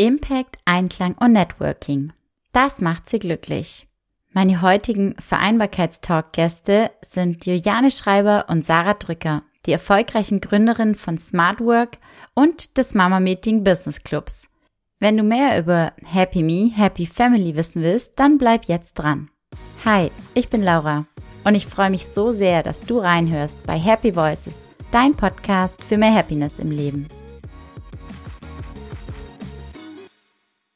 Impact, Einklang und Networking. Das macht sie glücklich. Meine heutigen Vereinbarkeitstalk-Gäste sind Juliane Schreiber und Sarah Drücker, die erfolgreichen Gründerinnen von Smart Work und des Mama Meeting Business Clubs. Wenn du mehr über Happy Me, Happy Family wissen willst, dann bleib jetzt dran. Hi, ich bin Laura und ich freue mich so sehr, dass du reinhörst bei Happy Voices, dein Podcast für mehr Happiness im Leben.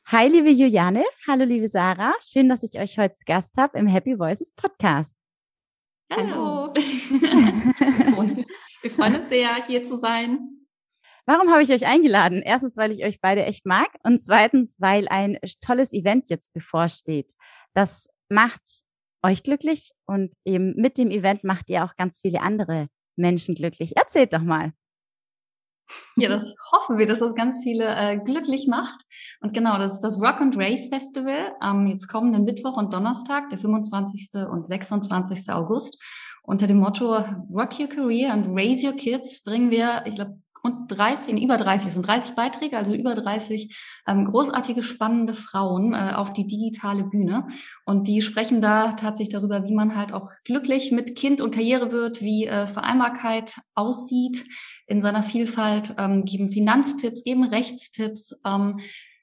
Hi, liebe Juliane. Hallo, liebe Sarah. Schön, dass ich euch heute Gast habe im Happy Voices Podcast. Hallo. Wir freuen uns sehr, hier zu sein. Warum habe ich euch eingeladen? Erstens, weil ich euch beide echt mag und zweitens, weil ein tolles Event jetzt bevorsteht. Das macht euch glücklich und eben mit dem Event macht ihr auch ganz viele andere Menschen glücklich. Erzählt doch mal. Ja, das hoffen wir, dass das ganz viele äh, glücklich macht. Und genau, das ist das Rock and Race Festival am jetzt kommenden Mittwoch und Donnerstag, der 25. und 26. August. Unter dem Motto Rock Your Career and Raise Your Kids bringen wir, ich glaube, rund 30, in über 30, sind 30 Beiträge, also über 30 ähm, großartige, spannende Frauen äh, auf die digitale Bühne. Und die sprechen da tatsächlich darüber, wie man halt auch glücklich mit Kind und Karriere wird, wie äh, Vereinbarkeit aussieht in seiner Vielfalt, ähm, geben Finanztipps, geben Rechtstipps, ähm,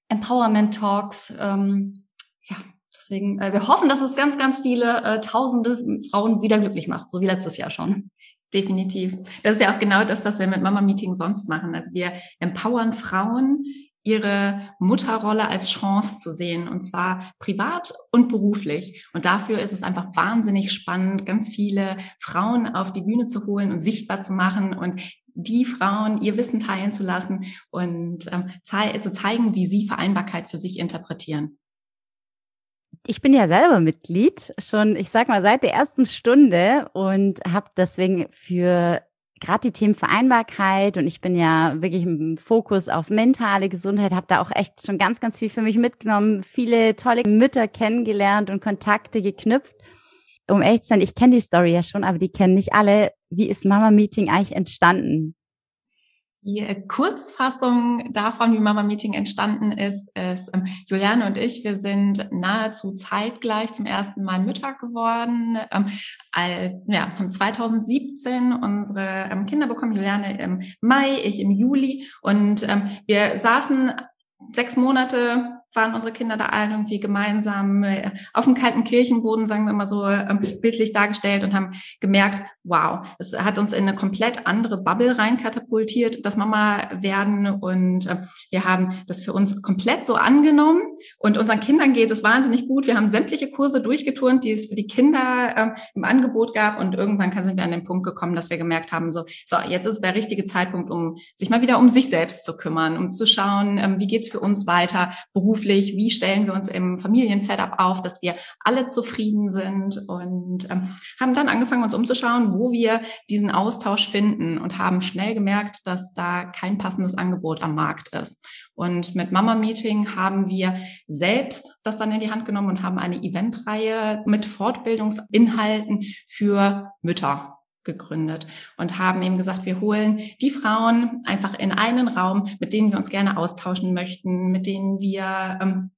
Empowerment Talks, ähm, ja, Deswegen, äh, wir hoffen, dass es ganz, ganz viele äh, tausende Frauen wieder glücklich macht, so wie letztes Jahr schon. Definitiv. Das ist ja auch genau das, was wir mit Mama Meeting sonst machen. Also wir empowern Frauen, ihre Mutterrolle als Chance zu sehen, und zwar privat und beruflich. Und dafür ist es einfach wahnsinnig spannend, ganz viele Frauen auf die Bühne zu holen und sichtbar zu machen und die Frauen ihr Wissen teilen zu lassen und ähm, zu zeigen, wie sie Vereinbarkeit für sich interpretieren ich bin ja selber Mitglied, schon, ich sag mal, seit der ersten Stunde und habe deswegen für gerade die Themen Vereinbarkeit und ich bin ja wirklich im Fokus auf mentale Gesundheit, habe da auch echt schon ganz, ganz viel für mich mitgenommen, viele tolle Mütter kennengelernt und Kontakte geknüpft. Um echt zu sein, ich kenne die Story ja schon, aber die kennen nicht alle. Wie ist Mama Meeting eigentlich entstanden? Die äh, Kurzfassung davon, wie Mama Meeting entstanden ist, ist ähm, Juliane und ich, wir sind nahezu zeitgleich zum ersten Mal Mütter geworden. Ähm, all, ja, haben 2017 unsere ähm, Kinder bekommen, Juliane im Mai, ich im Juli. Und ähm, wir saßen sechs Monate waren unsere Kinder da allen irgendwie gemeinsam äh, auf dem kalten Kirchenboden, sagen wir immer so ähm, bildlich dargestellt und haben gemerkt, wow, es hat uns in eine komplett andere Bubble reinkatapultiert, das Mama werden. Und äh, wir haben das für uns komplett so angenommen. Und unseren Kindern geht es wahnsinnig gut. Wir haben sämtliche Kurse durchgeturnt, die es für die Kinder äh, im Angebot gab. Und irgendwann sind wir an den Punkt gekommen, dass wir gemerkt haben, so, so jetzt ist der richtige Zeitpunkt, um sich mal wieder um sich selbst zu kümmern, um zu schauen, ähm, wie geht's für uns weiter, beruflich? Wie stellen wir uns im Familiensetup auf, dass wir alle zufrieden sind? Und ähm, haben dann angefangen, uns umzuschauen, wo wir diesen Austausch finden und haben schnell gemerkt, dass da kein passendes Angebot am Markt ist. Und mit Mama Meeting haben wir selbst das dann in die Hand genommen und haben eine Eventreihe mit Fortbildungsinhalten für Mütter gegründet und haben eben gesagt, wir holen die Frauen einfach in einen Raum, mit denen wir uns gerne austauschen möchten, mit denen wir ähm,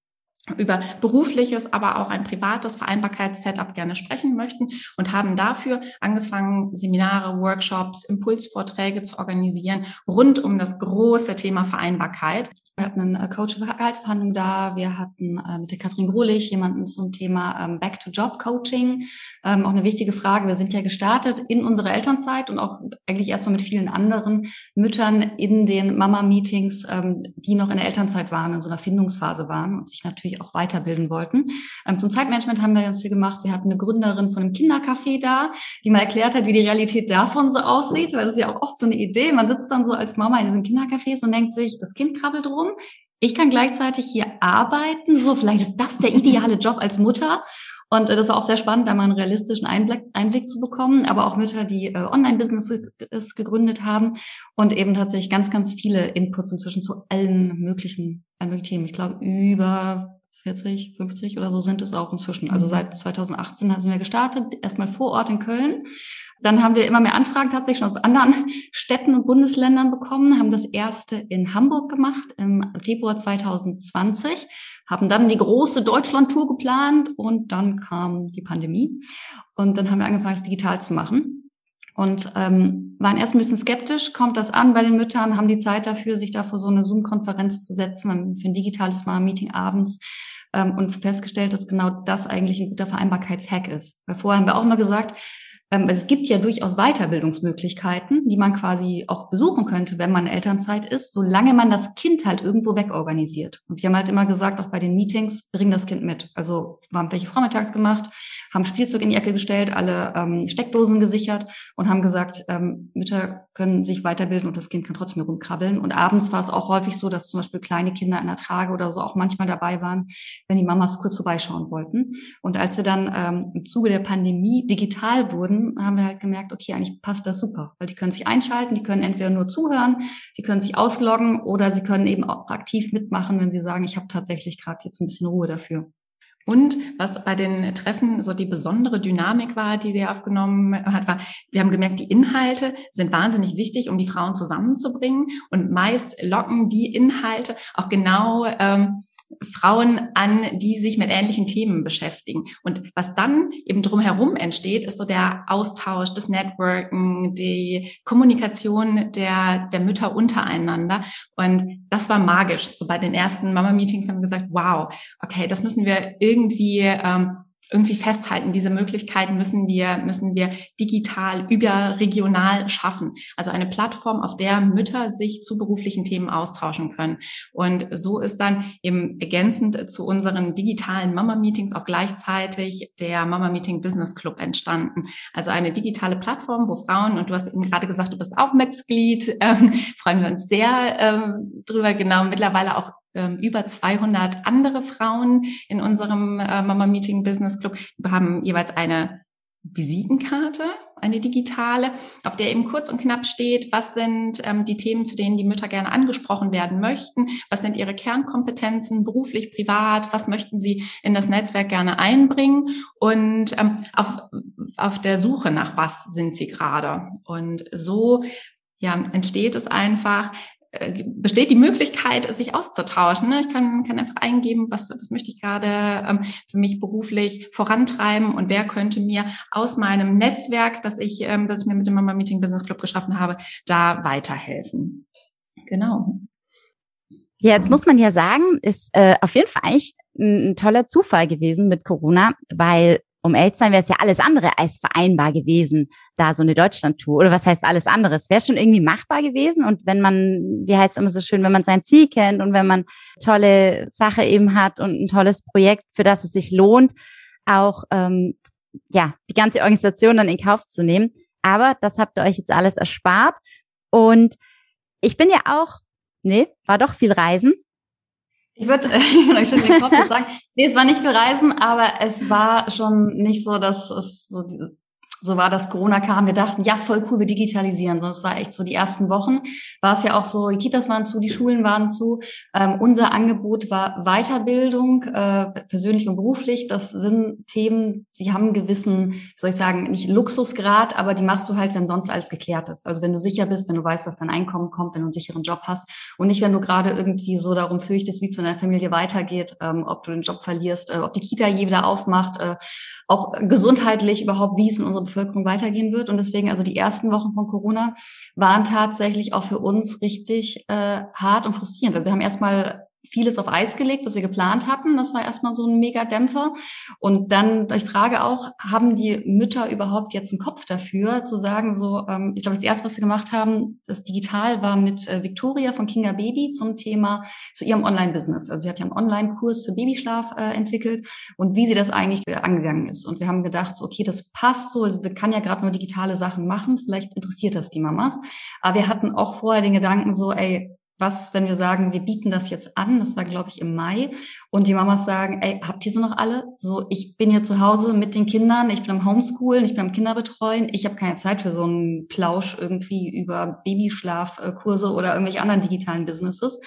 über berufliches, aber auch ein privates Vereinbarkeitssetup gerne sprechen möchten und haben dafür angefangen, Seminare, Workshops, Impulsvorträge zu organisieren rund um das große Thema Vereinbarkeit. Wir hatten einen äh, Coach für Gehaltsverhandlungen da. Wir hatten äh, mit der Katrin Grulich jemanden zum Thema ähm, Back-to-Job-Coaching. Ähm, auch eine wichtige Frage. Wir sind ja gestartet in unserer Elternzeit und auch eigentlich erstmal mit vielen anderen Müttern in den Mama-Meetings, ähm, die noch in der Elternzeit waren, in so einer Findungsphase waren und sich natürlich auch weiterbilden wollten. Ähm, zum Zeitmanagement haben wir ganz viel gemacht. Wir hatten eine Gründerin von einem Kindercafé da, die mal erklärt hat, wie die Realität davon so aussieht, weil das ist ja auch oft so eine Idee. Man sitzt dann so als Mama in diesen Kindercafés und denkt sich, das Kind krabbelt rum Person. Ich kann gleichzeitig hier arbeiten. So, vielleicht ist das der ideale Job als Mutter. Und äh, das war auch sehr spannend, da mal einen realistischen Einblick, Einblick zu bekommen, aber auch Mütter, die äh, Online-Business gegründet haben und eben tatsächlich ganz, ganz viele Inputs inzwischen zu allen möglichen, allen möglichen Themen. Ich glaube, über 40, 50 oder so sind es auch inzwischen. Also mhm. seit 2018 sind wir gestartet, erstmal vor Ort in Köln. Dann haben wir immer mehr Anfragen tatsächlich schon aus anderen Städten und Bundesländern bekommen, haben das erste in Hamburg gemacht im Februar 2020, haben dann die große Deutschland-Tour geplant und dann kam die Pandemie. Und dann haben wir angefangen, es digital zu machen. Und ähm, waren erst ein bisschen skeptisch, kommt das an bei den Müttern, haben die Zeit dafür, sich da vor so eine Zoom-Konferenz zu setzen, für ein digitales Mal-Meeting abends ähm, und festgestellt, dass genau das eigentlich ein guter Vereinbarkeitshack ist. Weil vorher haben wir auch mal gesagt, es gibt ja durchaus Weiterbildungsmöglichkeiten, die man quasi auch besuchen könnte, wenn man Elternzeit ist, solange man das Kind halt irgendwo wegorganisiert. Und wir haben halt immer gesagt, auch bei den Meetings, bring das Kind mit. Also wir haben welche vormittags gemacht, haben Spielzeug in die Ecke gestellt, alle ähm, Steckdosen gesichert und haben gesagt, ähm, Mütter können sich weiterbilden und das Kind kann trotzdem rumkrabbeln. Und abends war es auch häufig so, dass zum Beispiel kleine Kinder in der Trage oder so auch manchmal dabei waren, wenn die Mamas kurz vorbeischauen wollten. Und als wir dann ähm, im Zuge der Pandemie digital wurden, haben wir halt gemerkt, okay, eigentlich passt das super, weil die können sich einschalten, die können entweder nur zuhören, die können sich ausloggen oder sie können eben auch aktiv mitmachen, wenn sie sagen, ich habe tatsächlich gerade jetzt ein bisschen Ruhe dafür. Und was bei den Treffen so die besondere Dynamik war, die sie aufgenommen hat, war, wir haben gemerkt, die Inhalte sind wahnsinnig wichtig, um die Frauen zusammenzubringen. Und meist locken die Inhalte auch genau ähm, Frauen an, die sich mit ähnlichen Themen beschäftigen. Und was dann eben drumherum entsteht, ist so der Austausch, das Networken, die Kommunikation der, der Mütter untereinander. Und das war magisch. So bei den ersten Mama-Meetings haben wir gesagt, wow, okay, das müssen wir irgendwie ähm, irgendwie festhalten. Diese Möglichkeiten müssen wir, müssen wir digital, überregional schaffen. Also eine Plattform, auf der Mütter sich zu beruflichen Themen austauschen können. Und so ist dann eben ergänzend zu unseren digitalen Mama-Meetings auch gleichzeitig der Mama-Meeting Business Club entstanden. Also eine digitale Plattform, wo Frauen, und du hast eben gerade gesagt, du bist auch Mitglied, ähm, freuen wir uns sehr ähm, drüber, genau, mittlerweile auch über 200 andere Frauen in unserem äh, Mama Meeting Business Club. Haben jeweils eine Visitenkarte, eine digitale, auf der eben kurz und knapp steht, was sind ähm, die Themen, zu denen die Mütter gerne angesprochen werden möchten, was sind ihre Kernkompetenzen, beruflich, privat, was möchten sie in das Netzwerk gerne einbringen und ähm, auf, auf der Suche nach was sind sie gerade. Und so ja, entsteht es einfach, besteht die Möglichkeit, sich auszutauschen. Ne? Ich kann, kann einfach eingeben, was, was möchte ich gerade ähm, für mich beruflich vorantreiben und wer könnte mir aus meinem Netzwerk, das ich, ähm, das ich mir mit dem Mama Meeting Business Club geschaffen habe, da weiterhelfen. Genau. Ja, jetzt muss man ja sagen, ist äh, auf jeden Fall eigentlich ein toller Zufall gewesen mit Corona, weil um ehrlich wäre es ja alles andere als vereinbar gewesen, da so eine Deutschland-Tour. Oder was heißt alles andere? Es wäre schon irgendwie machbar gewesen. Und wenn man, wie heißt es immer so schön, wenn man sein Ziel kennt und wenn man tolle Sache eben hat und ein tolles Projekt, für das es sich lohnt, auch ähm, ja die ganze Organisation dann in Kauf zu nehmen. Aber das habt ihr euch jetzt alles erspart. Und ich bin ja auch, nee, war doch viel Reisen. Ich würde, ich Kopf sagen, nee, es war nicht viel Reisen, aber es war schon nicht so, dass es so diese, so war, dass Corona kam. Wir dachten, ja, voll cool, wir digitalisieren. So, es war echt so die ersten Wochen. War es ja auch so, die Kitas waren zu, die Schulen waren zu. Ähm, unser Angebot war Weiterbildung, äh, persönlich und beruflich. Das sind Themen, sie haben einen gewissen, soll ich sagen, nicht Luxusgrad, aber die machst du halt, wenn sonst alles geklärt ist. Also wenn du sicher bist, wenn du weißt, dass dein Einkommen kommt, wenn du einen sicheren Job hast und nicht, wenn du gerade irgendwie so darum fürchtest, wie es mit deiner Familie weitergeht, ähm, ob du den Job verlierst, äh, ob die Kita je wieder aufmacht, äh, auch gesundheitlich überhaupt, wie es mit unserer Bevölkerung weitergehen wird. Und deswegen, also die ersten Wochen von Corona waren tatsächlich auch für uns richtig äh, hart und frustrierend. Wir haben erstmal vieles auf Eis gelegt, was wir geplant hatten. Das war erstmal so ein Mega-Dämpfer. Und dann, ich frage auch, haben die Mütter überhaupt jetzt einen Kopf dafür, zu sagen, so, ähm, ich glaube, das erste, was sie gemacht haben, das digital war mit äh, Victoria von Kinga Baby zum Thema zu ihrem Online-Business. Also sie hat ja einen Online-Kurs für Babyschlaf äh, entwickelt und wie sie das eigentlich äh, angegangen ist. Und wir haben gedacht, so, okay, das passt so, also, wir kann ja gerade nur digitale Sachen machen, vielleicht interessiert das die Mamas. Aber wir hatten auch vorher den Gedanken so, ey, was, wenn wir sagen, wir bieten das jetzt an, das war, glaube ich, im Mai, und die Mamas sagen, ey, habt ihr sie noch alle? So, ich bin hier zu Hause mit den Kindern, ich bin am Homeschoolen, ich bin am Kinderbetreuen, ich habe keine Zeit für so einen Plausch irgendwie über Babyschlafkurse oder irgendwelche anderen digitalen Businesses.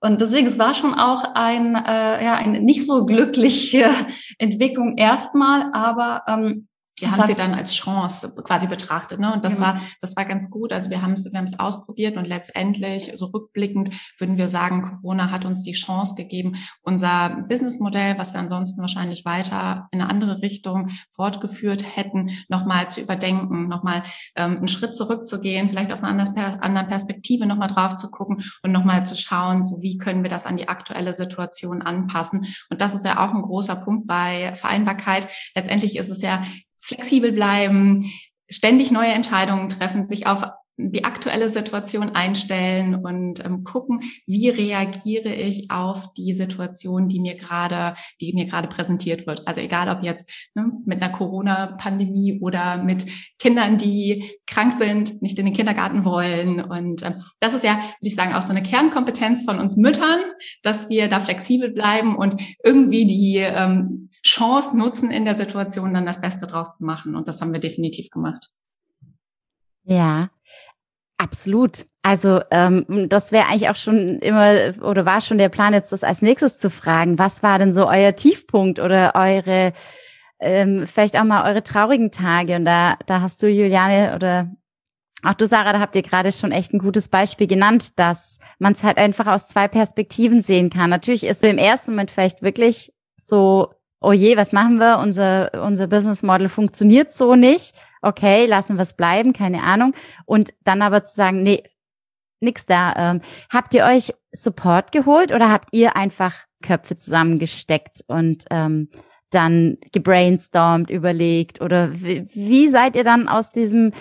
Und deswegen, es war schon auch ein, äh, ja, eine nicht so glückliche Entwicklung erstmal, aber ähm, wir haben sie dann als Chance quasi betrachtet, ne? Und das genau. war, das war ganz gut. Also wir haben es, wir haben es ausprobiert und letztendlich, so rückblickend, würden wir sagen, Corona hat uns die Chance gegeben, unser Businessmodell, was wir ansonsten wahrscheinlich weiter in eine andere Richtung fortgeführt hätten, nochmal zu überdenken, nochmal ähm, einen Schritt zurückzugehen, vielleicht aus einer anderen Perspektive nochmal drauf zu gucken und nochmal zu schauen, so wie können wir das an die aktuelle Situation anpassen. Und das ist ja auch ein großer Punkt bei Vereinbarkeit. Letztendlich ist es ja flexibel bleiben, ständig neue Entscheidungen treffen, sich auf die aktuelle Situation einstellen und ähm, gucken, wie reagiere ich auf die Situation, die mir gerade, die mir gerade präsentiert wird. Also egal ob jetzt ne, mit einer Corona-Pandemie oder mit Kindern, die krank sind, nicht in den Kindergarten wollen. Und ähm, das ist ja, würde ich sagen, auch so eine Kernkompetenz von uns Müttern, dass wir da flexibel bleiben und irgendwie die ähm, Chance nutzen, in der Situation dann das Beste draus zu machen. Und das haben wir definitiv gemacht. Ja, absolut. Also ähm, das wäre eigentlich auch schon immer oder war schon der Plan, jetzt das als nächstes zu fragen. Was war denn so euer Tiefpunkt oder eure ähm, vielleicht auch mal eure traurigen Tage? Und da, da hast du, Juliane, oder auch du, Sarah, da habt ihr gerade schon echt ein gutes Beispiel genannt, dass man es halt einfach aus zwei Perspektiven sehen kann. Natürlich ist im ersten Moment vielleicht wirklich so oh je, was machen wir? Unser, unser Business Model funktioniert so nicht. Okay, lassen wir es bleiben, keine Ahnung. Und dann aber zu sagen, nee, nix da. Ähm, habt ihr euch Support geholt oder habt ihr einfach Köpfe zusammengesteckt und ähm, dann gebrainstormt, überlegt? Oder wie, wie seid ihr dann aus diesem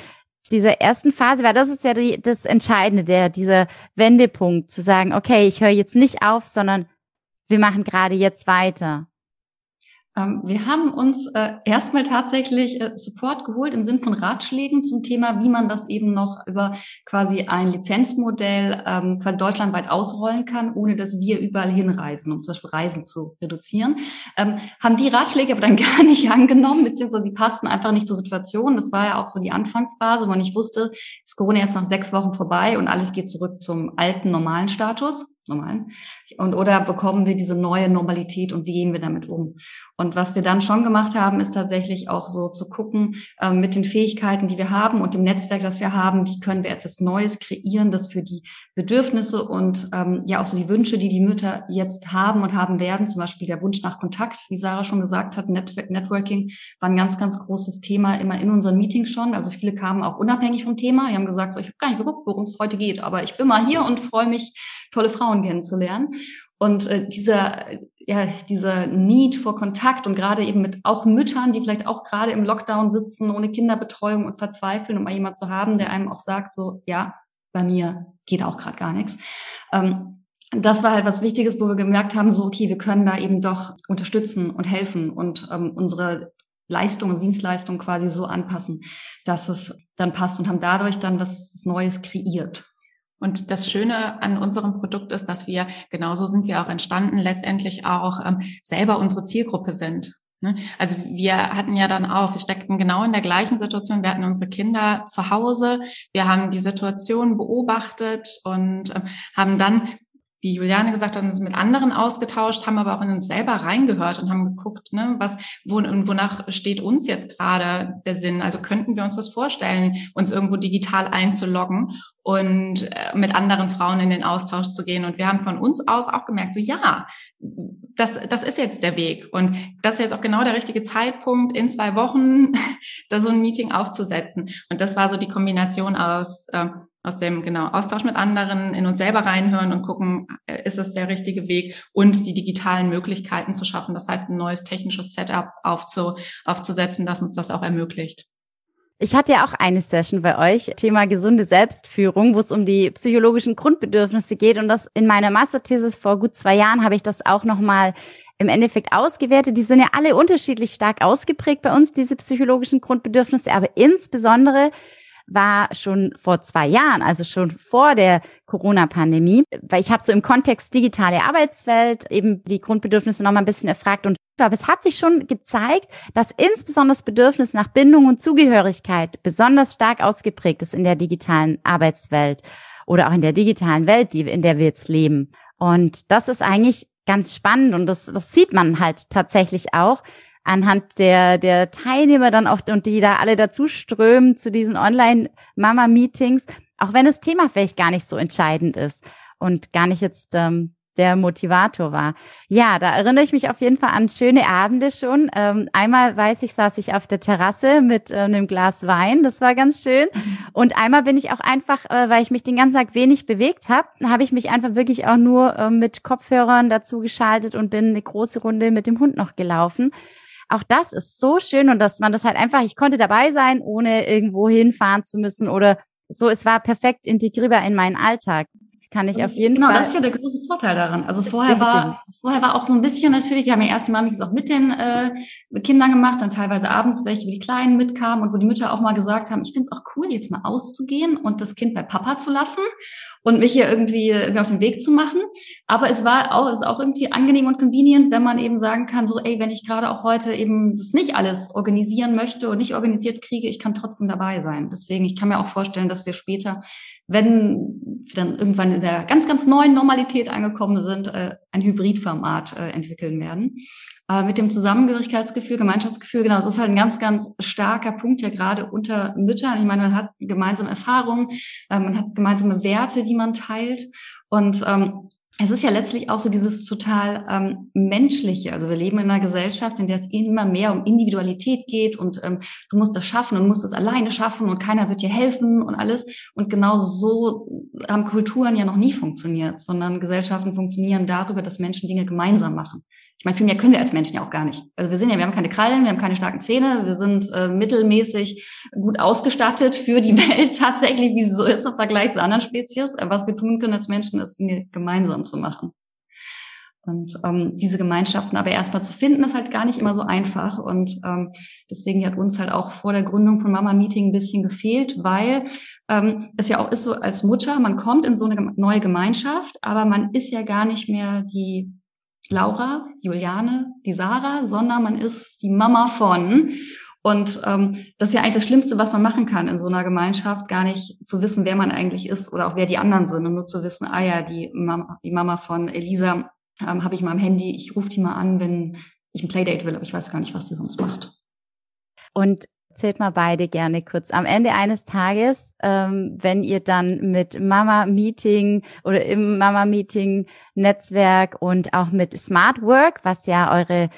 dieser ersten Phase, weil das ist ja die, das Entscheidende, der, dieser Wendepunkt, zu sagen, okay, ich höre jetzt nicht auf, sondern wir machen gerade jetzt weiter. Ähm, wir haben uns äh, erstmal tatsächlich äh, Support geholt im Sinn von Ratschlägen zum Thema, wie man das eben noch über quasi ein Lizenzmodell ähm, quasi deutschlandweit ausrollen kann, ohne dass wir überall hinreisen, um zum Beispiel Reisen zu reduzieren. Ähm, haben die Ratschläge aber dann gar nicht angenommen, beziehungsweise die passten einfach nicht zur Situation. Das war ja auch so die Anfangsphase, wo man nicht wusste, ist Corona jetzt nach sechs Wochen vorbei und alles geht zurück zum alten normalen Status normalen. Und oder bekommen wir diese neue Normalität und wie gehen wir damit um? Und was wir dann schon gemacht haben, ist tatsächlich auch so zu gucken, äh, mit den Fähigkeiten, die wir haben und dem Netzwerk, das wir haben, wie können wir etwas Neues kreieren, das für die Bedürfnisse und ähm, ja auch so die Wünsche, die die Mütter jetzt haben und haben werden, zum Beispiel der Wunsch nach Kontakt, wie Sarah schon gesagt hat, Net Networking war ein ganz, ganz großes Thema immer in unseren Meetings schon. Also viele kamen auch unabhängig vom Thema. Die haben gesagt, so, ich habe gar nicht geguckt, worum es heute geht, aber ich bin mal hier und freue mich, tolle Frauen kennenzulernen. Und äh, dieser, ja, dieser Need vor Kontakt und gerade eben mit auch Müttern, die vielleicht auch gerade im Lockdown sitzen, ohne Kinderbetreuung und verzweifeln, um mal jemand zu haben, der einem auch sagt, so, ja, bei mir geht auch gerade gar nichts. Ähm, das war halt was Wichtiges, wo wir gemerkt haben, so, okay, wir können da eben doch unterstützen und helfen und ähm, unsere Leistung und Dienstleistung quasi so anpassen, dass es dann passt und haben dadurch dann was, was Neues kreiert. Und das Schöne an unserem Produkt ist, dass wir, genauso sind wir auch entstanden, letztendlich auch ähm, selber unsere Zielgruppe sind. Ne? Also wir hatten ja dann auch, wir steckten genau in der gleichen Situation. Wir hatten unsere Kinder zu Hause. Wir haben die Situation beobachtet und ähm, haben dann wie Juliane gesagt hat, uns mit anderen ausgetauscht, haben aber auch in uns selber reingehört und haben geguckt, ne, was, wo, wonach steht uns jetzt gerade der Sinn? Also könnten wir uns das vorstellen, uns irgendwo digital einzuloggen und äh, mit anderen Frauen in den Austausch zu gehen. Und wir haben von uns aus auch gemerkt, so ja, das, das ist jetzt der Weg. Und das ist jetzt auch genau der richtige Zeitpunkt, in zwei Wochen da so ein Meeting aufzusetzen. Und das war so die Kombination aus, äh, aus dem genau Austausch mit anderen, in uns selber reinhören und gucken, äh, ist es der richtige Weg und die digitalen Möglichkeiten zu schaffen. Das heißt, ein neues technisches Setup aufzu, aufzusetzen, das uns das auch ermöglicht. Ich hatte ja auch eine Session bei euch, Thema gesunde Selbstführung, wo es um die psychologischen Grundbedürfnisse geht. Und das in meiner Masterthesis vor gut zwei Jahren habe ich das auch nochmal im Endeffekt ausgewertet. Die sind ja alle unterschiedlich stark ausgeprägt bei uns, diese psychologischen Grundbedürfnisse, aber insbesondere war schon vor zwei Jahren, also schon vor der Corona-Pandemie, weil ich habe so im Kontext digitale Arbeitswelt eben die Grundbedürfnisse nochmal ein bisschen erfragt und aber es hat sich schon gezeigt, dass insbesondere das Bedürfnis nach Bindung und Zugehörigkeit besonders stark ausgeprägt ist in der digitalen Arbeitswelt oder auch in der digitalen Welt, die, in der wir jetzt leben. Und das ist eigentlich ganz spannend und das, das sieht man halt tatsächlich auch anhand der, der Teilnehmer dann auch und die da alle dazu strömen zu diesen Online-Mama-Meetings, auch wenn das Thema vielleicht gar nicht so entscheidend ist und gar nicht jetzt ähm, der Motivator war. Ja, da erinnere ich mich auf jeden Fall an schöne Abende schon. Ähm, einmal weiß ich, saß ich auf der Terrasse mit äh, einem Glas Wein, das war ganz schön. Und einmal bin ich auch einfach, äh, weil ich mich den ganzen Tag wenig bewegt habe, habe ich mich einfach wirklich auch nur äh, mit Kopfhörern dazu geschaltet und bin eine große Runde mit dem Hund noch gelaufen. Auch das ist so schön und dass man das halt einfach, ich konnte dabei sein, ohne irgendwo hinfahren zu müssen oder so. Es war perfekt integrierbar in meinen Alltag kann ich auf jeden genau, Fall. Genau, das ist ja der große Vorteil daran. Also vorher war, vorher war auch so ein bisschen natürlich, wir haben ja erst die Mamis auch mit den äh, Kindern gemacht, dann teilweise abends welche, wo die Kleinen mitkamen und wo die Mütter auch mal gesagt haben, ich finde es auch cool, jetzt mal auszugehen und das Kind bei Papa zu lassen und mich hier irgendwie, irgendwie auf den Weg zu machen. Aber es war auch, ist auch irgendwie angenehm und convenient, wenn man eben sagen kann, so, ey, wenn ich gerade auch heute eben das nicht alles organisieren möchte und nicht organisiert kriege, ich kann trotzdem dabei sein. Deswegen, ich kann mir auch vorstellen, dass wir später wenn wir dann irgendwann in der ganz, ganz neuen Normalität angekommen sind, äh, ein Hybridformat äh, entwickeln werden. Aber mit dem Zusammengehörigkeitsgefühl, Gemeinschaftsgefühl, genau, das ist halt ein ganz, ganz starker Punkt ja gerade unter Müttern. Ich meine, man hat gemeinsame Erfahrungen, äh, man hat gemeinsame Werte, die man teilt. Und ähm, es ist ja letztlich auch so dieses total ähm, menschliche. Also wir leben in einer Gesellschaft, in der es immer mehr um Individualität geht und ähm, du musst das schaffen und musst es alleine schaffen und keiner wird dir helfen und alles. Und genauso so haben Kulturen ja noch nie funktioniert, sondern Gesellschaften funktionieren darüber, dass Menschen Dinge gemeinsam machen. Ich meine, viel mehr können wir als Menschen ja auch gar nicht. Also wir sind ja, wir haben keine Krallen, wir haben keine starken Zähne, wir sind äh, mittelmäßig gut ausgestattet für die Welt tatsächlich, wie es so ist im Vergleich zu anderen Spezies. Was wir tun können als Menschen, ist Dinge gemeinsam zu machen. Und ähm, diese Gemeinschaften aber erstmal zu finden, ist halt gar nicht immer so einfach. Und ähm, deswegen hat uns halt auch vor der Gründung von Mama Meeting ein bisschen gefehlt, weil ähm, es ja auch ist so als Mutter, man kommt in so eine neue Gemeinschaft, aber man ist ja gar nicht mehr die Laura, Juliane, die Sarah, sondern man ist die Mama von. Und ähm, das ist ja eigentlich das Schlimmste, was man machen kann in so einer Gemeinschaft, gar nicht zu wissen, wer man eigentlich ist oder auch wer die anderen sind und nur zu wissen, ah ja, die Mama, die Mama von Elisa ähm, habe ich mal am Handy, ich rufe die mal an, wenn ich ein Playdate will, aber ich weiß gar nicht, was die sonst macht. Und erzählt mal beide gerne kurz. Am Ende eines Tages, ähm, wenn ihr dann mit Mama Meeting oder im Mama Meeting Netzwerk und auch mit Smart Work, was ja eure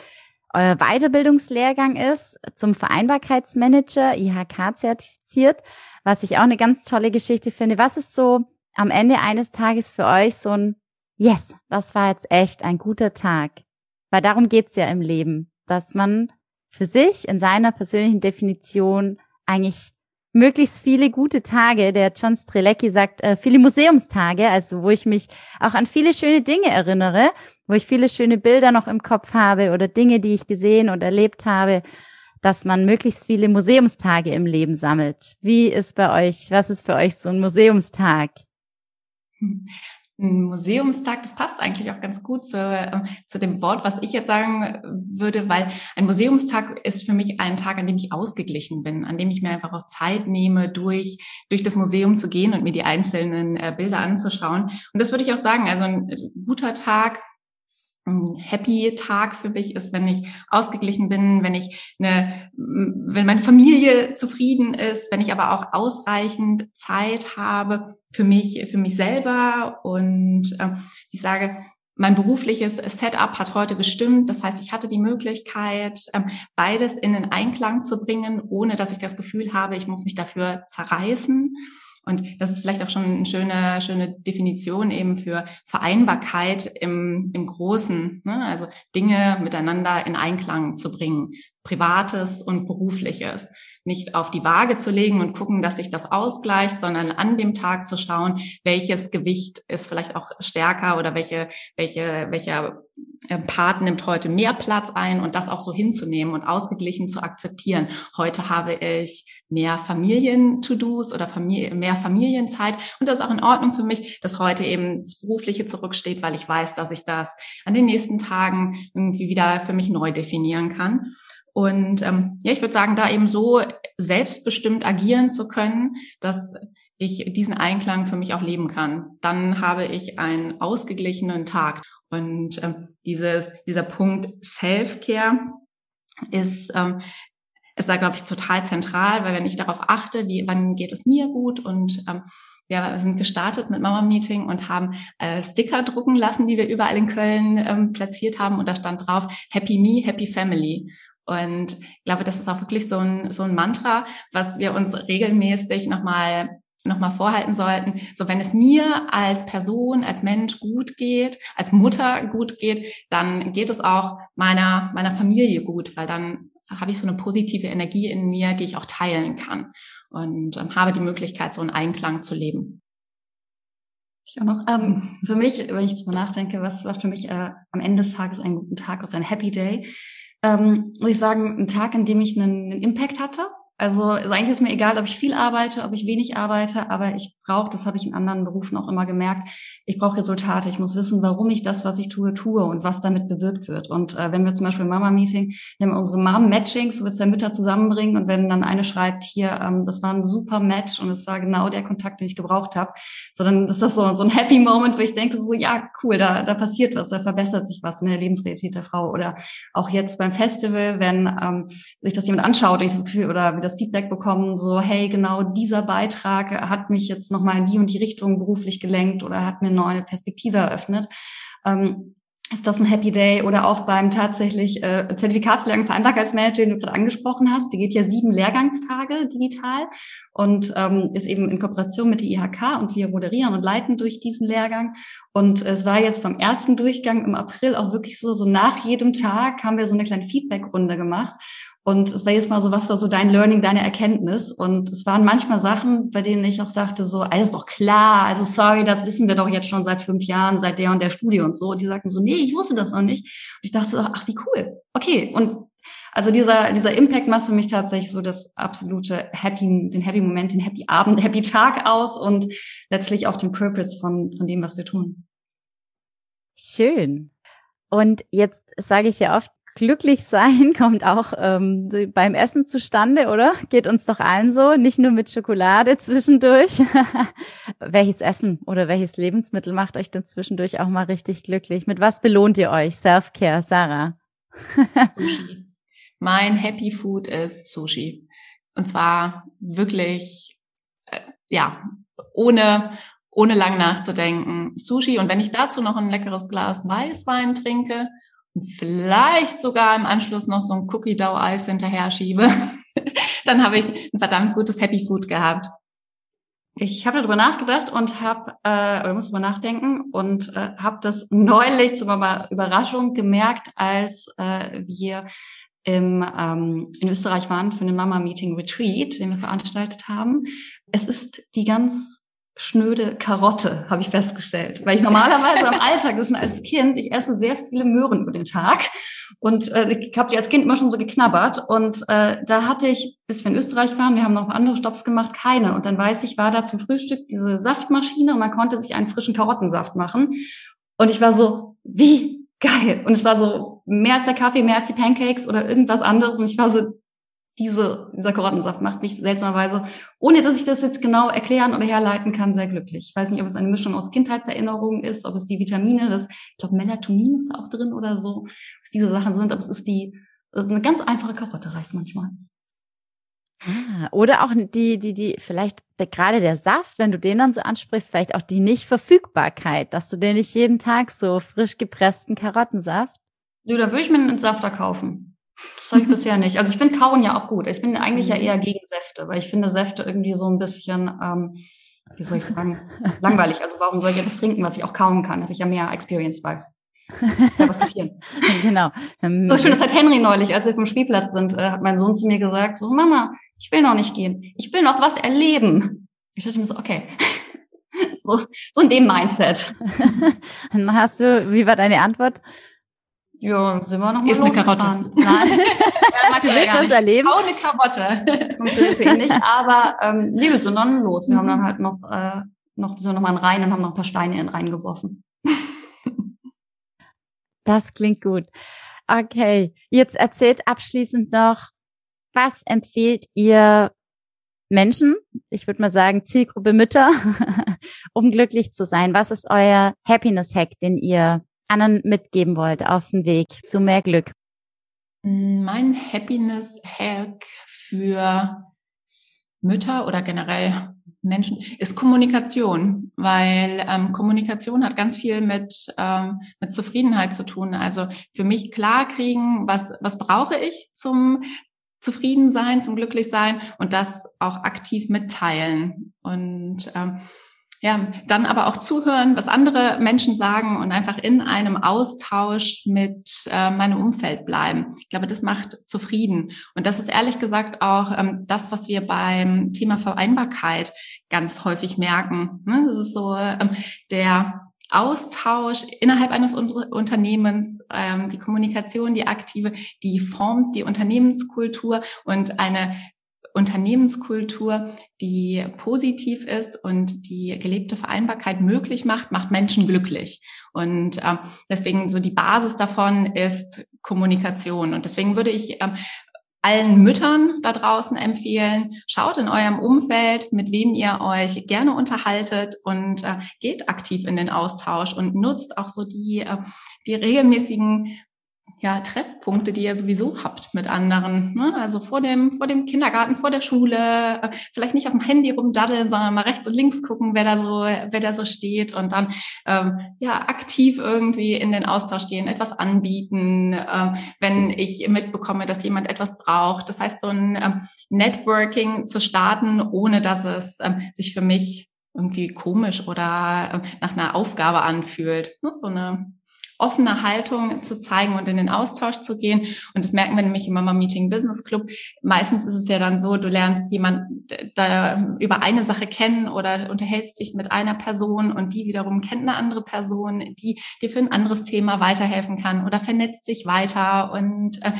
euer Weiterbildungslehrgang ist, zum Vereinbarkeitsmanager, IHK zertifiziert, was ich auch eine ganz tolle Geschichte finde. Was ist so am Ende eines Tages für euch so ein Yes, das war jetzt echt ein guter Tag? Weil darum geht's ja im Leben, dass man für sich in seiner persönlichen Definition eigentlich möglichst viele gute Tage. Der John Strelecki sagt äh, viele Museumstage, also wo ich mich auch an viele schöne Dinge erinnere, wo ich viele schöne Bilder noch im Kopf habe oder Dinge, die ich gesehen und erlebt habe, dass man möglichst viele Museumstage im Leben sammelt. Wie ist bei euch, was ist für euch so ein Museumstag? ein Museumstag, das passt eigentlich auch ganz gut zu, äh, zu dem Wort, was ich jetzt sagen würde, weil ein Museumstag ist für mich ein Tag, an dem ich ausgeglichen bin, an dem ich mir einfach auch Zeit nehme, durch, durch das Museum zu gehen und mir die einzelnen äh, Bilder anzuschauen. Und das würde ich auch sagen, also ein guter Tag, Happy Tag für mich ist, wenn ich ausgeglichen bin, wenn ich eine, wenn meine Familie zufrieden ist, wenn ich aber auch ausreichend Zeit habe für mich, für mich selber und äh, ich sage, mein berufliches Setup hat heute gestimmt. Das heißt, ich hatte die Möglichkeit, ähm, beides in den Einklang zu bringen, ohne dass ich das Gefühl habe, ich muss mich dafür zerreißen. Und das ist vielleicht auch schon eine schöne, schöne Definition eben für Vereinbarkeit im, im Großen, ne? also Dinge miteinander in Einklang zu bringen, Privates und Berufliches nicht auf die Waage zu legen und gucken, dass sich das ausgleicht, sondern an dem Tag zu schauen, welches Gewicht ist vielleicht auch stärker oder welche, welche, welcher äh, Part nimmt heute mehr Platz ein und das auch so hinzunehmen und ausgeglichen zu akzeptieren. Heute habe ich mehr Familien-To-Dos oder Familie, mehr Familienzeit und das ist auch in Ordnung für mich, dass heute eben das Berufliche zurücksteht, weil ich weiß, dass ich das an den nächsten Tagen irgendwie wieder für mich neu definieren kann. Und ähm, ja, ich würde sagen, da eben so selbstbestimmt agieren zu können, dass ich diesen Einklang für mich auch leben kann. Dann habe ich einen ausgeglichenen Tag. Und äh, dieses, dieser Punkt Self-Care ist, ähm, ist da, glaube ich, total zentral, weil wenn ich darauf achte, wie, wann geht es mir gut und ähm, wir sind gestartet mit Mama Meeting und haben äh, Sticker drucken lassen, die wir überall in Köln ähm, platziert haben und da stand drauf Happy Me, Happy Family. Und ich glaube, das ist auch wirklich so ein, so ein Mantra, was wir uns regelmäßig nochmal nochmal vorhalten sollten, so wenn es mir als Person, als Mensch gut geht, als Mutter gut geht, dann geht es auch meiner, meiner Familie gut, weil dann habe ich so eine positive Energie in mir, die ich auch teilen kann und ähm, habe die Möglichkeit, so einen Einklang zu leben. Ich auch noch. Ähm, für mich, wenn ich darüber nachdenke, was macht für mich äh, am Ende des Tages einen guten Tag aus, ein Happy Day, ähm, muss ich sagen, ein Tag, in dem ich einen, einen Impact hatte, also, eigentlich ist mir egal, ob ich viel arbeite, ob ich wenig arbeite, aber ich brauche, das habe ich in anderen Berufen auch immer gemerkt, ich brauche Resultate. Ich muss wissen, warum ich das, was ich tue, tue und was damit bewirkt wird. Und äh, wenn wir zum Beispiel Mama-Meeting, wir haben unsere Mom-Matchings, wo wir zwei Mütter zusammenbringen und wenn dann eine schreibt, hier, ähm, das war ein super Match und es war genau der Kontakt, den ich gebraucht habe, so dann ist das so, so ein Happy Moment, wo ich denke, so ja, cool, da, da passiert was, da verbessert sich was in der Lebensrealität der Frau. Oder auch jetzt beim Festival, wenn ähm, sich das jemand anschaut und ich das Gefühl, oder wie das Feedback bekommen, so hey, genau dieser Beitrag hat mich jetzt nochmal in die und die Richtung beruflich gelenkt oder hat mir neue Perspektive eröffnet. Ähm, ist das ein Happy Day oder auch beim tatsächlich äh, Zertifikatslehrgang Vereinbarkeitsmanager, den du gerade angesprochen hast. Die geht ja sieben Lehrgangstage digital und ähm, ist eben in Kooperation mit der IHK und wir moderieren und leiten durch diesen Lehrgang. Und es war jetzt beim ersten Durchgang im April auch wirklich so, so nach jedem Tag haben wir so eine kleine Feedback-Runde gemacht. Und es war jetzt mal so, was war so dein Learning, deine Erkenntnis? Und es waren manchmal Sachen, bei denen ich auch sagte, so, alles doch klar, also sorry, das wissen wir doch jetzt schon seit fünf Jahren, seit der und der Studie und so. Und die sagten so, nee, ich wusste das noch nicht. Und ich dachte, ach, wie cool. Okay. Und also dieser, dieser Impact macht für mich tatsächlich so das absolute Happy, den Happy Moment, den Happy Abend, Happy Tag aus und letztlich auch den Purpose von, von dem, was wir tun. Schön. Und jetzt sage ich ja oft, glücklich sein kommt auch ähm, beim Essen zustande, oder? Geht uns doch allen so, nicht nur mit Schokolade zwischendurch. welches Essen oder welches Lebensmittel macht euch denn zwischendurch auch mal richtig glücklich? Mit was belohnt ihr euch? Self-Care, Sarah. Sushi. Mein Happy Food ist Sushi. Und zwar wirklich, äh, ja, ohne, ohne lang nachzudenken. Sushi. Und wenn ich dazu noch ein leckeres Glas Weißwein trinke, vielleicht sogar im Anschluss noch so ein Cookie Dough Eis hinterher schiebe, dann habe ich ein verdammt gutes Happy Food gehabt. Ich habe darüber nachgedacht und habe äh, oder muss darüber nachdenken und äh, habe das neulich zu meiner Überraschung gemerkt, als äh, wir im, ähm, in Österreich waren für einen Mama Meeting Retreat, den wir veranstaltet haben. Es ist die ganz schnöde Karotte, habe ich festgestellt. Weil ich normalerweise am Alltag, das schon als Kind, ich esse sehr viele Möhren über den Tag. Und äh, ich habe die als Kind immer schon so geknabbert. Und äh, da hatte ich, bis wir in Österreich waren, wir haben noch andere Stops gemacht, keine. Und dann weiß ich, war da zum Frühstück diese Saftmaschine und man konnte sich einen frischen Karottensaft machen. Und ich war so, wie geil. Und es war so mehr als der Kaffee, mehr als die Pancakes oder irgendwas anderes. Und ich war so, diese, dieser Karottensaft macht mich seltsamerweise, ohne dass ich das jetzt genau erklären oder herleiten kann, sehr glücklich. Ich weiß nicht, ob es eine Mischung aus Kindheitserinnerungen ist, ob es die Vitamine, das, ich glaube, Melatonin ist da auch drin oder so, was diese Sachen sind, aber es ist die, eine ganz einfache Karotte reicht manchmal. Ah, oder auch die, die, die, vielleicht der, gerade der Saft, wenn du den dann so ansprichst, vielleicht auch die Nichtverfügbarkeit, dass du den nicht jeden Tag so frisch gepressten Karottensaft. Nö, da würde ich mir einen Safter kaufen. Das habe ich bisher nicht. Also ich finde Kauen ja auch gut. Ich bin eigentlich ja mhm. eher gegen Säfte, weil ich finde Säfte irgendwie so ein bisschen, ähm, wie soll ich sagen, langweilig. Also warum soll ich etwas trinken, was ich auch kauen kann? Da habe ich ja mehr Experience bei. Ja, was passieren. genau. So schön, das hat Henry neulich, als wir vom Spielplatz sind, äh, hat mein Sohn zu mir gesagt, so Mama, ich will noch nicht gehen. Ich will noch was erleben. Ich dachte mir so, okay. so, so in dem Mindset. Dann hast du, wie war deine Antwort? Ja, sind wir noch mal Ist eine Karotte. Nein. ja, du willst das erleben? Auch eine Karotte. Funktioniert nicht, aber ähm, nee, wir sind dann los. Wir mhm. haben dann halt noch, äh, noch so noch mal einen Rhein und haben noch ein paar Steine in den Rhein geworfen. Das klingt gut. Okay, jetzt erzählt abschließend noch, was empfehlt ihr Menschen, ich würde mal sagen Zielgruppe Mütter, um glücklich zu sein? Was ist euer Happiness-Hack, den ihr anderen mitgeben wollt auf dem Weg zu mehr Glück? Mein Happiness-Hack für Mütter oder generell Menschen ist Kommunikation, weil ähm, Kommunikation hat ganz viel mit, ähm, mit Zufriedenheit zu tun. Also für mich klar kriegen, was, was brauche ich zum Zufriedensein, zum Glücklichsein und das auch aktiv mitteilen. Und ähm, ja, dann aber auch zuhören, was andere Menschen sagen und einfach in einem Austausch mit äh, meinem Umfeld bleiben. Ich glaube, das macht zufrieden. Und das ist ehrlich gesagt auch ähm, das, was wir beim Thema Vereinbarkeit ganz häufig merken. Ne? Das ist so ähm, der Austausch innerhalb eines Unternehmens, ähm, die Kommunikation, die aktive, die formt die Unternehmenskultur und eine Unternehmenskultur, die positiv ist und die gelebte Vereinbarkeit möglich macht, macht Menschen glücklich. Und äh, deswegen so die Basis davon ist Kommunikation. Und deswegen würde ich äh, allen Müttern da draußen empfehlen, schaut in eurem Umfeld, mit wem ihr euch gerne unterhaltet und äh, geht aktiv in den Austausch und nutzt auch so die, äh, die regelmäßigen ja, Treffpunkte, die ihr sowieso habt mit anderen. Ne? Also vor dem, vor dem Kindergarten, vor der Schule, äh, vielleicht nicht auf dem Handy rumdaddeln, sondern mal rechts und links gucken, wer da so, wer da so steht und dann ähm, ja aktiv irgendwie in den Austausch gehen, etwas anbieten, ähm, wenn ich mitbekomme, dass jemand etwas braucht. Das heißt, so ein ähm, Networking zu starten, ohne dass es ähm, sich für mich irgendwie komisch oder äh, nach einer Aufgabe anfühlt. Ne? So eine offene Haltung zu zeigen und in den Austausch zu gehen. Und das merken wir nämlich im Mama Meeting Business Club. Meistens ist es ja dann so, du lernst jemand da über eine Sache kennen oder unterhältst dich mit einer Person und die wiederum kennt eine andere Person, die dir für ein anderes Thema weiterhelfen kann oder vernetzt sich weiter und äh,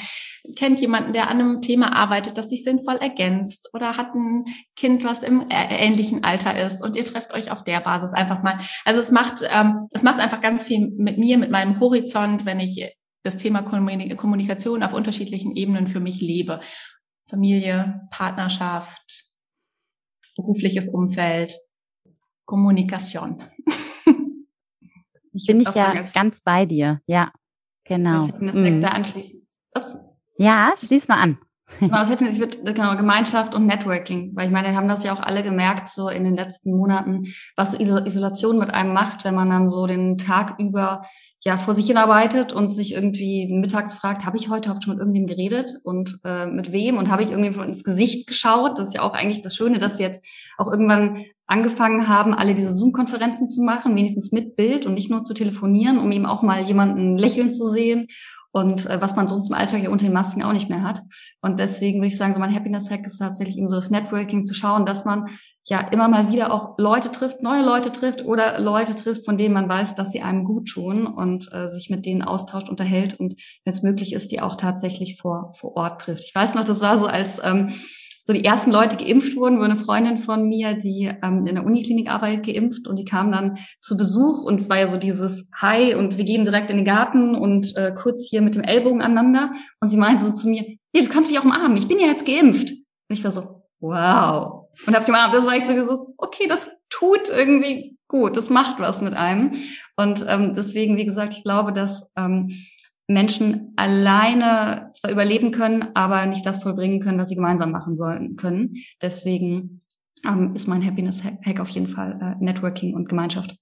kennt jemanden, der an einem Thema arbeitet, das sich sinnvoll ergänzt oder hat ein Kind, was im ähnlichen Alter ist und ihr trefft euch auf der Basis einfach mal. Also es macht, ähm, es macht einfach ganz viel mit mir, mit meinem Horizont, wenn ich das Thema Kommunikation auf unterschiedlichen Ebenen für mich lebe. Familie, Partnerschaft, berufliches Umfeld, Kommunikation. Ich Bin ich ja ganz bei dir. Ja, genau. Das mhm. da anschließen. Ups. Ja, schließ mal an. genau, das hätten wir, ich würde, genau, Gemeinschaft und Networking, weil ich meine, wir haben das ja auch alle gemerkt, so in den letzten Monaten, was so Isolation mit einem macht, wenn man dann so den Tag über ja vor sich hinarbeitet und sich irgendwie mittags fragt, habe ich heute überhaupt schon mit irgendwem geredet und äh, mit wem und habe ich irgendwie ins Gesicht geschaut? Das ist ja auch eigentlich das Schöne, dass wir jetzt auch irgendwann angefangen haben, alle diese Zoom-Konferenzen zu machen, wenigstens mit Bild und nicht nur zu telefonieren, um eben auch mal jemanden lächeln zu sehen und äh, was man sonst im Alltag ja unter den Masken auch nicht mehr hat. Und deswegen würde ich sagen, so mein Happiness-Hack ist tatsächlich eben so das Networking zu schauen, dass man ja immer mal wieder auch Leute trifft, neue Leute trifft oder Leute trifft, von denen man weiß, dass sie einem gut tun und äh, sich mit denen austauscht, unterhält und wenn es möglich ist, die auch tatsächlich vor, vor Ort trifft. Ich weiß noch, das war so als ähm, so die ersten Leute geimpft wurden, war eine Freundin von mir, die ähm, in der Uniklinik arbeitet, geimpft und die kam dann zu Besuch und es war ja so dieses Hi und wir gehen direkt in den Garten und äh, kurz hier mit dem Ellbogen aneinander und sie meinte so zu mir, hey, du kannst mich auch umarmen, ich bin ja jetzt geimpft. Und ich war so, wow. Und hab die umarmt, das war ich so gesagt, okay, das tut irgendwie gut, das macht was mit einem. Und ähm, deswegen, wie gesagt, ich glaube, dass ähm, Menschen alleine zwar überleben können, aber nicht das vollbringen können, was sie gemeinsam machen sollen können. Deswegen ähm, ist mein Happiness-Hack auf jeden Fall äh, Networking und Gemeinschaft.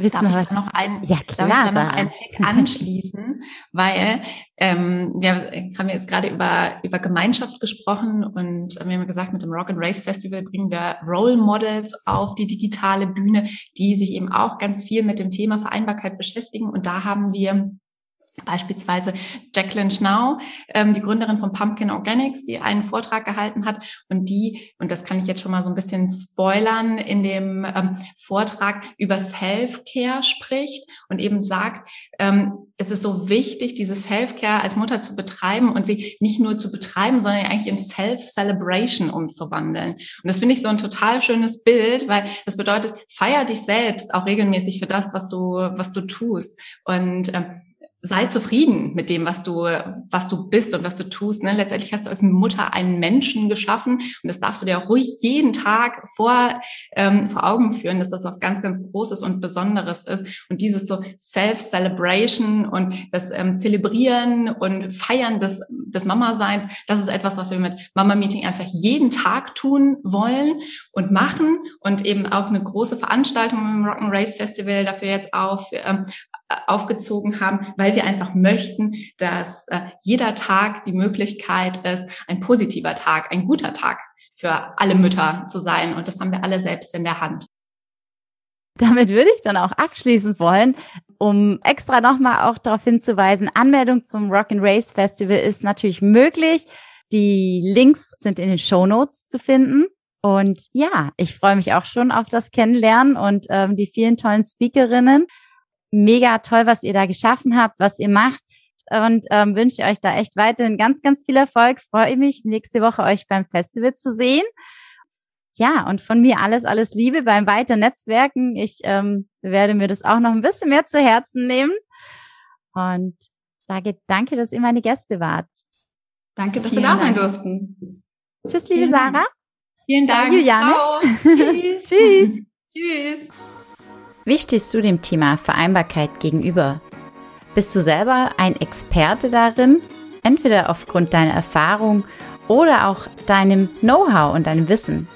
Wissen darf ich da noch einen, ja, klar, darf ich da noch einen Hack anschließen, weil ähm, wir haben jetzt gerade über, über Gemeinschaft gesprochen und wir haben gesagt, mit dem Rock and Race Festival bringen wir Role Models auf die digitale Bühne, die sich eben auch ganz viel mit dem Thema Vereinbarkeit beschäftigen. Und da haben wir Beispielsweise Jacqueline Schnau, ähm, die Gründerin von Pumpkin Organics, die einen Vortrag gehalten hat und die, und das kann ich jetzt schon mal so ein bisschen spoilern, in dem ähm, Vortrag über Self-Care spricht und eben sagt, ähm, es ist so wichtig, diese Self-Care als Mutter zu betreiben und sie nicht nur zu betreiben, sondern eigentlich in Self-Celebration umzuwandeln. Und das finde ich so ein total schönes Bild, weil das bedeutet, feier dich selbst auch regelmäßig für das, was du, was du tust. Und ähm, sei zufrieden mit dem, was du, was du bist und was du tust. Ne? Letztendlich hast du als Mutter einen Menschen geschaffen und das darfst du dir auch ruhig jeden Tag vor, ähm, vor Augen führen, dass das was ganz, ganz Großes und Besonderes ist. Und dieses so Self-Celebration und das ähm, Zelebrieren und Feiern des, des Mama-Seins, das ist etwas, was wir mit Mama-Meeting einfach jeden Tag tun wollen und machen und eben auch eine große Veranstaltung im Rock'n'Race Festival dafür jetzt auf, ähm, aufgezogen haben, weil wir einfach möchten, dass äh, jeder Tag die Möglichkeit ist, ein positiver Tag, ein guter Tag für alle Mütter zu sein. Und das haben wir alle selbst in der Hand. Damit würde ich dann auch abschließen wollen, um extra nochmal auch darauf hinzuweisen, Anmeldung zum Rock and Race Festival ist natürlich möglich. Die Links sind in den Show Notes zu finden. Und ja, ich freue mich auch schon auf das Kennenlernen und ähm, die vielen tollen Speakerinnen mega toll, was ihr da geschaffen habt, was ihr macht und ähm, wünsche euch da echt weiterhin ganz, ganz viel Erfolg. Freue mich, nächste Woche euch beim Festival zu sehen. Ja, und von mir alles, alles Liebe beim weiter Netzwerken. Ich ähm, werde mir das auch noch ein bisschen mehr zu Herzen nehmen und sage danke, dass ihr meine Gäste wart. Danke, dass Vielen wir da sein durften. Tschüss, liebe Vielen Sarah. Dank. Vielen Dank. Juliane. Tschüss. Tschüss. Tschüss. Wie stehst du dem Thema Vereinbarkeit gegenüber? Bist du selber ein Experte darin? Entweder aufgrund deiner Erfahrung oder auch deinem Know-how und deinem Wissen.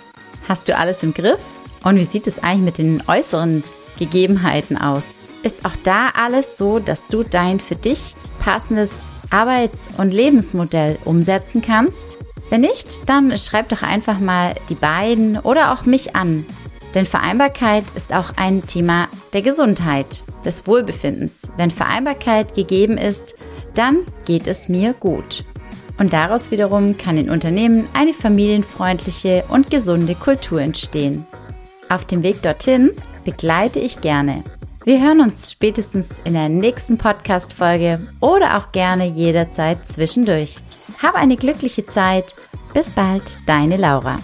Hast du alles im Griff? Und wie sieht es eigentlich mit den äußeren Gegebenheiten aus? Ist auch da alles so, dass du dein für dich passendes Arbeits- und Lebensmodell umsetzen kannst? Wenn nicht, dann schreib doch einfach mal die beiden oder auch mich an denn Vereinbarkeit ist auch ein Thema der Gesundheit, des Wohlbefindens. Wenn Vereinbarkeit gegeben ist, dann geht es mir gut. Und daraus wiederum kann in Unternehmen eine familienfreundliche und gesunde Kultur entstehen. Auf dem Weg dorthin begleite ich gerne. Wir hören uns spätestens in der nächsten Podcast-Folge oder auch gerne jederzeit zwischendurch. Hab eine glückliche Zeit. Bis bald, deine Laura.